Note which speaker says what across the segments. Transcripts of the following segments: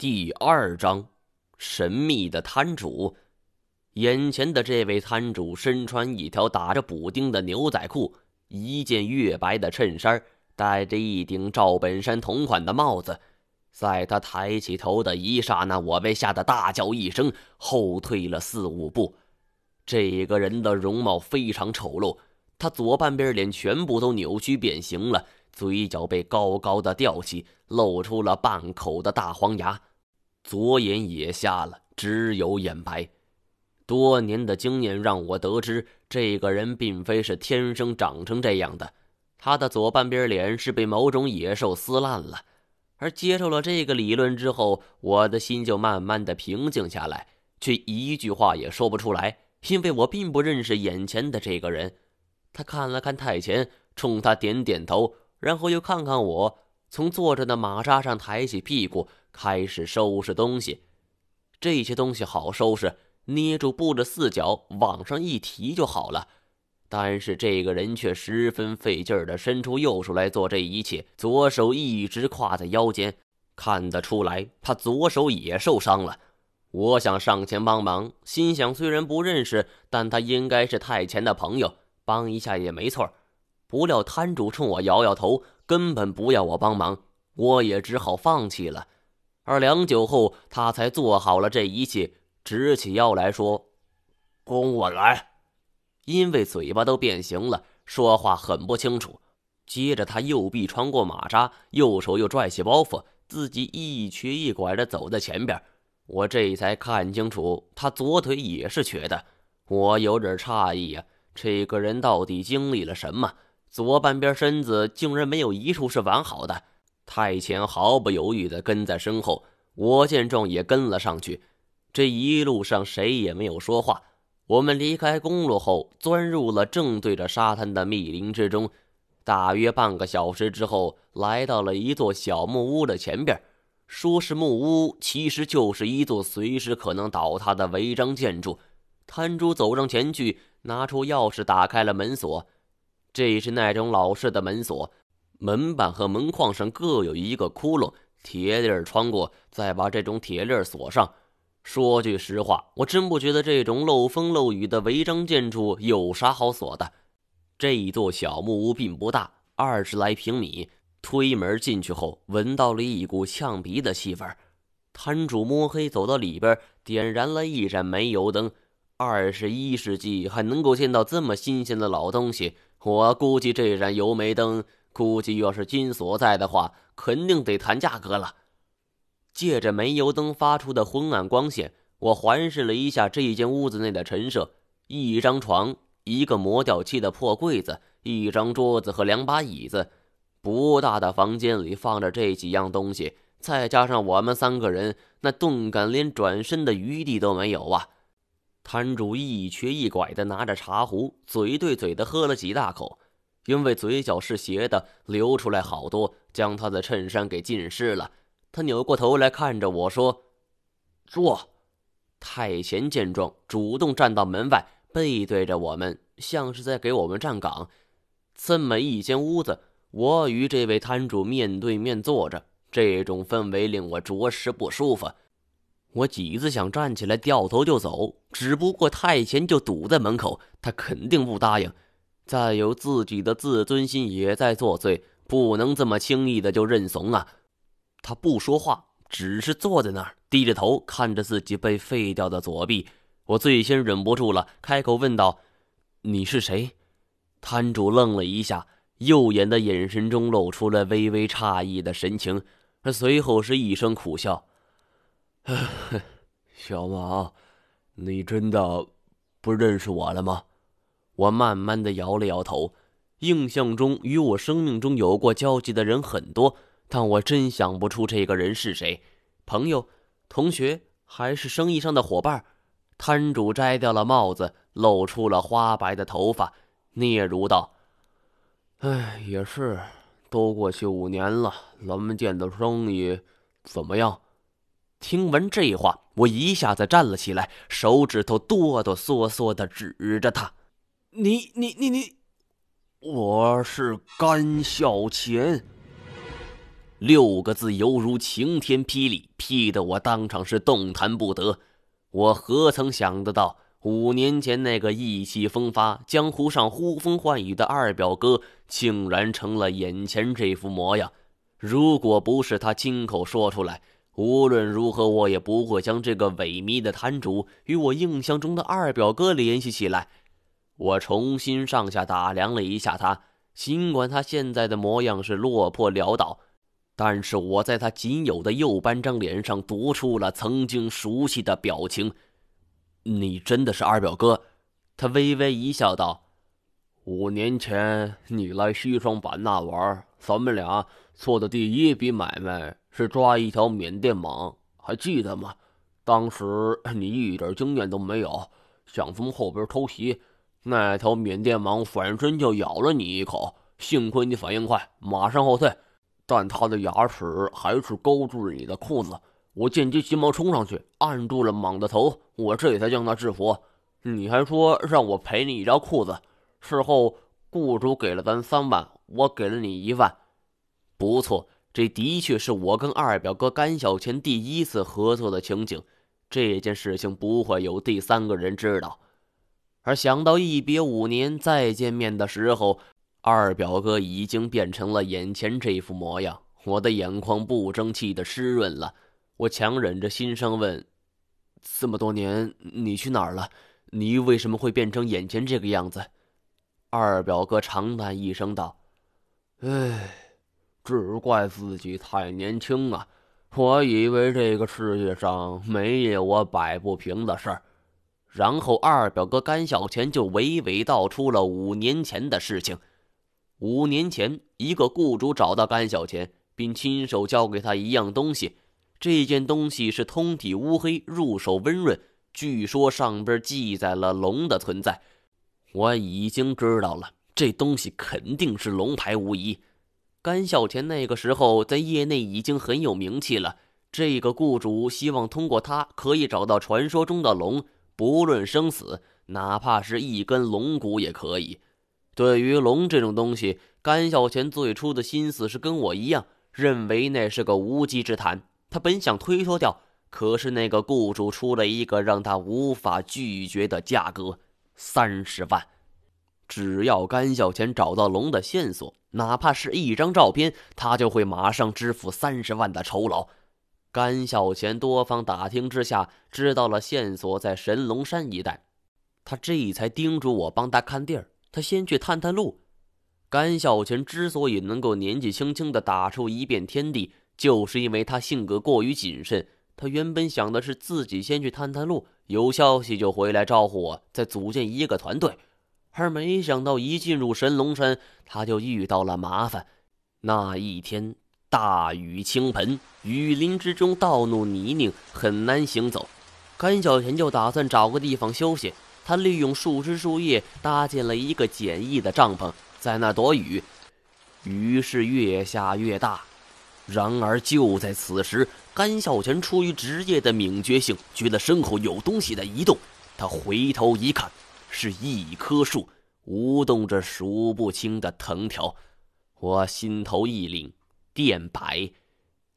Speaker 1: 第二章，神秘的摊主。眼前的这位摊主身穿一条打着补丁的牛仔裤，一件月白的衬衫，戴着一顶赵本山同款的帽子。在他抬起头的一刹那，我被吓得大叫一声，后退了四五步。这个人的容貌非常丑陋，他左半边脸全部都扭曲变形了，嘴角被高高的吊起，露出了半口的大黄牙。左眼也瞎了，只有眼白。多年的经验让我得知，这个人并非是天生长成这样的。他的左半边脸是被某种野兽撕烂了。而接受了这个理论之后，我的心就慢慢的平静下来，却一句话也说不出来，因为我并不认识眼前的这个人。他看了看太前，冲他点点头，然后又看看我，从坐着的马扎上抬起屁股。开始收拾东西，这些东西好收拾，捏住布的四角往上一提就好了。但是这个人却十分费劲儿的伸出右手来做这一切，左手一直挎在腰间，看得出来他左手也受伤了。我想上前帮忙，心想虽然不认识，但他应该是太前的朋友，帮一下也没错。不料摊主冲我摇摇头，根本不要我帮忙，我也只好放弃了。而良久后，他才做好了这一切，直起腰来说：“
Speaker 2: 跟我来。”
Speaker 1: 因为嘴巴都变形了，说话很不清楚。接着，他右臂穿过马扎，右手又拽起包袱，自己一瘸一拐的走在前边。我这才看清楚，他左腿也是瘸的。我有点诧异呀，这个人到底经历了什么？左半边身子竟然没有一处是完好的。太前毫不犹豫地跟在身后，我见状也跟了上去。这一路上谁也没有说话。我们离开公路后，钻入了正对着沙滩的密林之中。大约半个小时之后，来到了一座小木屋的前边。说是木屋，其实就是一座随时可能倒塌的违章建筑。摊主走上前去，拿出钥匙打开了门锁。这是那种老式的门锁。门板和门框上各有一个窟窿，铁链穿过，再把这种铁链锁上。说句实话，我真不觉得这种漏风漏雨的违章建筑有啥好锁的。这一座小木屋并不大，二十来平米。推门进去后，闻到了一股呛鼻的气味。摊主摸黑走到里边，点燃了一盏煤油灯。二十一世纪还能够见到这么新鲜的老东西，我估计这盏油煤灯。估计要是金锁在的话，肯定得谈价格了。借着煤油灯发出的昏暗光线，我环视了一下这间屋子内的陈设：一张床，一个磨掉漆的破柜子，一张桌子和两把椅子。不大的房间里放着这几样东西，再加上我们三个人，那顿感连转身的余地都没有啊！摊主一瘸一拐的拿着茶壶，嘴对嘴的喝了几大口。因为嘴角是斜的，流出来好多，将他的衬衫给浸湿了。他扭过头来看着我说：“
Speaker 2: 坐。”
Speaker 1: 太前见状，主动站到门外，背对着我们，像是在给我们站岗。这么一间屋子，我与这位摊主面对面坐着，这种氛围令我着实不舒服。我几次想站起来掉头就走，只不过太前就堵在门口，他肯定不答应。再有自己的自尊心也在作祟，不能这么轻易的就认怂啊！他不说话，只是坐在那儿，低着头看着自己被废掉的左臂。我最先忍不住了，开口问道：“你是谁？”摊主愣了一下，右眼的眼神中露出了微微诧异的神情，随后是一声苦笑：“
Speaker 2: 小马，你真的不认识我了吗？”
Speaker 1: 我慢慢的摇了摇头，印象中与我生命中有过交集的人很多，但我真想不出这个人是谁，朋友、同学还是生意上的伙伴？摊主摘掉了帽子，露出了花白的头发，嗫嚅道：“
Speaker 2: 哎，也是，都过去五年了，咱们店的生意怎么样？”
Speaker 1: 听闻这话，我一下子站了起来，手指头哆哆嗦嗦的指着他。
Speaker 2: 你你你你，我是甘孝乾。
Speaker 1: 六个字犹如晴天霹雳，劈得我当场是动弹不得。我何曾想得到，五年前那个意气风发、江湖上呼风唤雨的二表哥，竟然成了眼前这副模样。如果不是他亲口说出来，无论如何我也不会将这个萎靡的摊主与我印象中的二表哥联系起来。我重新上下打量了一下他，尽管他现在的模样是落魄潦倒。但是我在他仅有的右半张脸上读出了曾经熟悉的表情。你真的是二表哥？他微微一笑道：“
Speaker 2: 五年前你来西双版纳玩，咱们俩做的第一笔买卖是抓一条缅甸蟒，还记得吗？当时你一点经验都没有，想从后边偷袭，那条缅甸蟒反身就咬了你一口，幸亏你反应快，马上后退。”但他的牙齿还是勾住了你的裤子，我见机急忙冲上去按住了蟒的头，我这才将他制服。你还说让我赔你一条裤子，事后雇主给了咱三万，我给了你一万。
Speaker 1: 不错，这的确是我跟二表哥甘小钱第一次合作的情景。这件事情不会有第三个人知道。而想到一别五年再见面的时候。二表哥已经变成了眼前这副模样，我的眼眶不争气的湿润了。我强忍着心声问：“这么多年，你去哪儿了？你为什么会变成眼前这个样子？”
Speaker 2: 二表哥长叹一声道：“唉，只怪自己太年轻啊！我以为这个世界上没有我摆不平的事儿。”
Speaker 1: 然后二表哥甘小钱就娓娓道出了五年前的事情。五年前，一个雇主找到甘小钱，并亲手交给他一样东西。这件东西是通体乌黑，入手温润。据说上边记载了龙的存在。我已经知道了，这东西肯定是龙牌无疑。甘小钱那个时候在业内已经很有名气了。这个雇主希望通过他可以找到传说中的龙，不论生死，哪怕是一根龙骨也可以。对于龙这种东西，甘小钱最初的心思是跟我一样，认为那是个无稽之谈。他本想推脱掉，可是那个雇主出了一个让他无法拒绝的价格：三十万。只要甘小钱找到龙的线索，哪怕是一张照片，他就会马上支付三十万的酬劳。甘小钱多方打听之下，知道了线索在神龙山一带，他这才叮嘱我帮他看地儿。他先去探探路。甘小钱之所以能够年纪轻轻的打出一片天地，就是因为他性格过于谨慎。他原本想的是自己先去探探路，有消息就回来招呼我，再组建一个团队。而没想到一进入神龙山，他就遇到了麻烦。那一天大雨倾盆，雨林之中道路泥泞，很难行走。甘小钱就打算找个地方休息。他利用树枝树叶搭建了一个简易的帐篷，在那躲雨。雨是越下越大，然而就在此时，甘小泉出于职业的敏觉性，觉得身后有东西在移动。他回头一看，是一棵树，舞动着数不清的藤条。我心头一凛，电摆。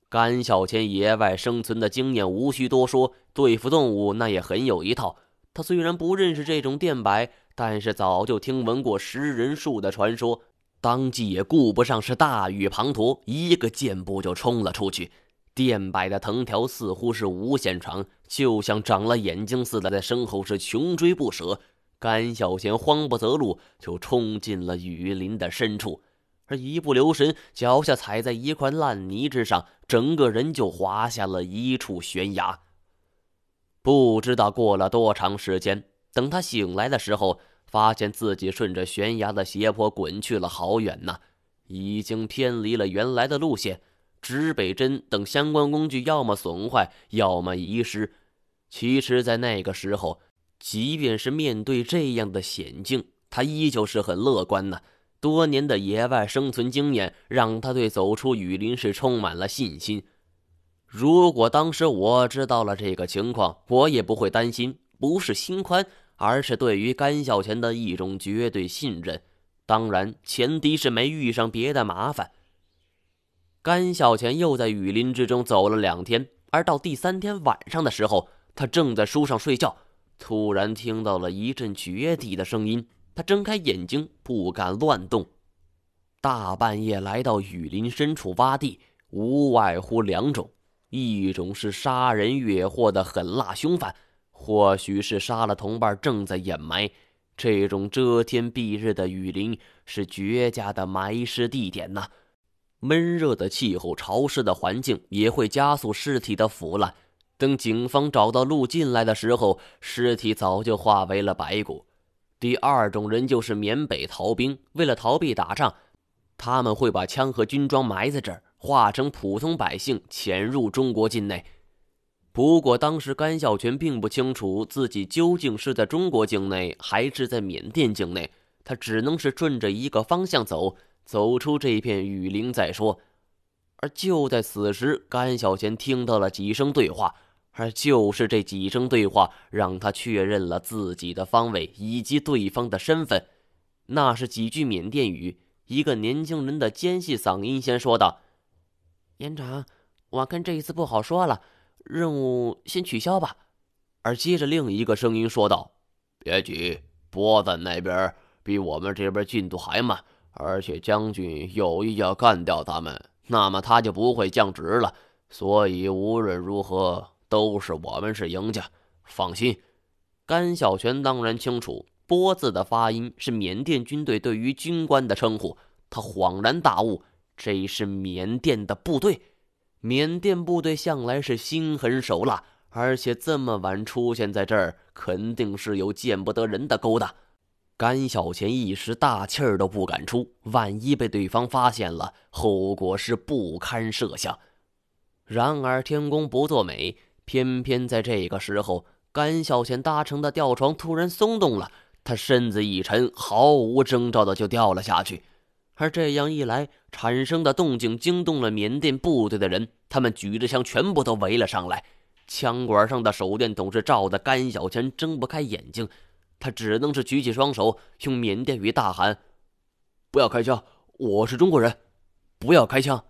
Speaker 1: 甘小千野外生存的经验无需多说，对付动物那也很有一套。他虽然不认识这种电摆，但是早就听闻过食人树的传说，当即也顾不上是大雨滂沱，一个箭步就冲了出去。电摆的藤条似乎是无限长，就像长了眼睛似的，在身后是穷追不舍。甘小贤慌不择路，就冲进了雨林的深处，而一不留神，脚下踩在一块烂泥之上，整个人就滑下了一处悬崖。不知道过了多长时间，等他醒来的时候，发现自己顺着悬崖的斜坡滚去了好远呢，已经偏离了原来的路线。指北针等相关工具要么损坏，要么遗失。其实，在那个时候，即便是面对这样的险境，他依旧是很乐观呢。多年的野外生存经验让他对走出雨林是充满了信心。如果当时我知道了这个情况，我也不会担心，不是心宽，而是对于甘小钱的一种绝对信任。当然，前提是没遇上别的麻烦。甘小钱又在雨林之中走了两天，而到第三天晚上的时候，他正在书上睡觉，突然听到了一阵绝地的声音。他睁开眼睛，不敢乱动。大半夜来到雨林深处挖地，无外乎两种：一种是杀人越货的狠辣凶犯，或许是杀了同伴正在掩埋。这种遮天蔽日的雨林是绝佳的埋尸地点呐。闷热的气候、潮湿的环境也会加速尸体的腐烂。等警方找到路进来的时候，尸体早就化为了白骨。第二种人就是缅北逃兵，为了逃避打仗。他们会把枪和军装埋在这儿，化成普通百姓潜入中国境内。不过，当时甘孝全并不清楚自己究竟是在中国境内还是在缅甸境内，他只能是顺着一个方向走，走出这片雨林再说。而就在此时，甘小钱听到了几声对话，而就是这几声对话，让他确认了自己的方位以及对方的身份。那是几句缅甸语。一个年轻人的尖细嗓音先说道：“
Speaker 3: 连长，我看这一次不好说了，任务先取消吧。”
Speaker 1: 而接着另一个声音说道：“
Speaker 2: 别急，波子那边比我们这边进度还慢，而且将军有意要干掉他们，那么他就不会降职了。所以无论如何都是我们是赢家，放心。”
Speaker 1: 甘小泉当然清楚。波字的发音是缅甸军队对于军官的称呼。他恍然大悟，这是缅甸的部队。缅甸部队向来是心狠手辣，而且这么晚出现在这儿，肯定是有见不得人的勾当。甘小钱一时大气儿都不敢出，万一被对方发现了，后果是不堪设想。然而天公不作美，偏偏在这个时候，甘小钱搭乘的吊床突然松动了。他身子一沉，毫无征兆的就掉了下去。而这样一来，产生的动静惊动了缅甸部队的人，他们举着枪，全部都围了上来。枪管上的手电筒是照的甘小钱睁不开眼睛，他只能是举起双手，用缅甸语大喊：“不要开枪！我是中国人，不要开枪！”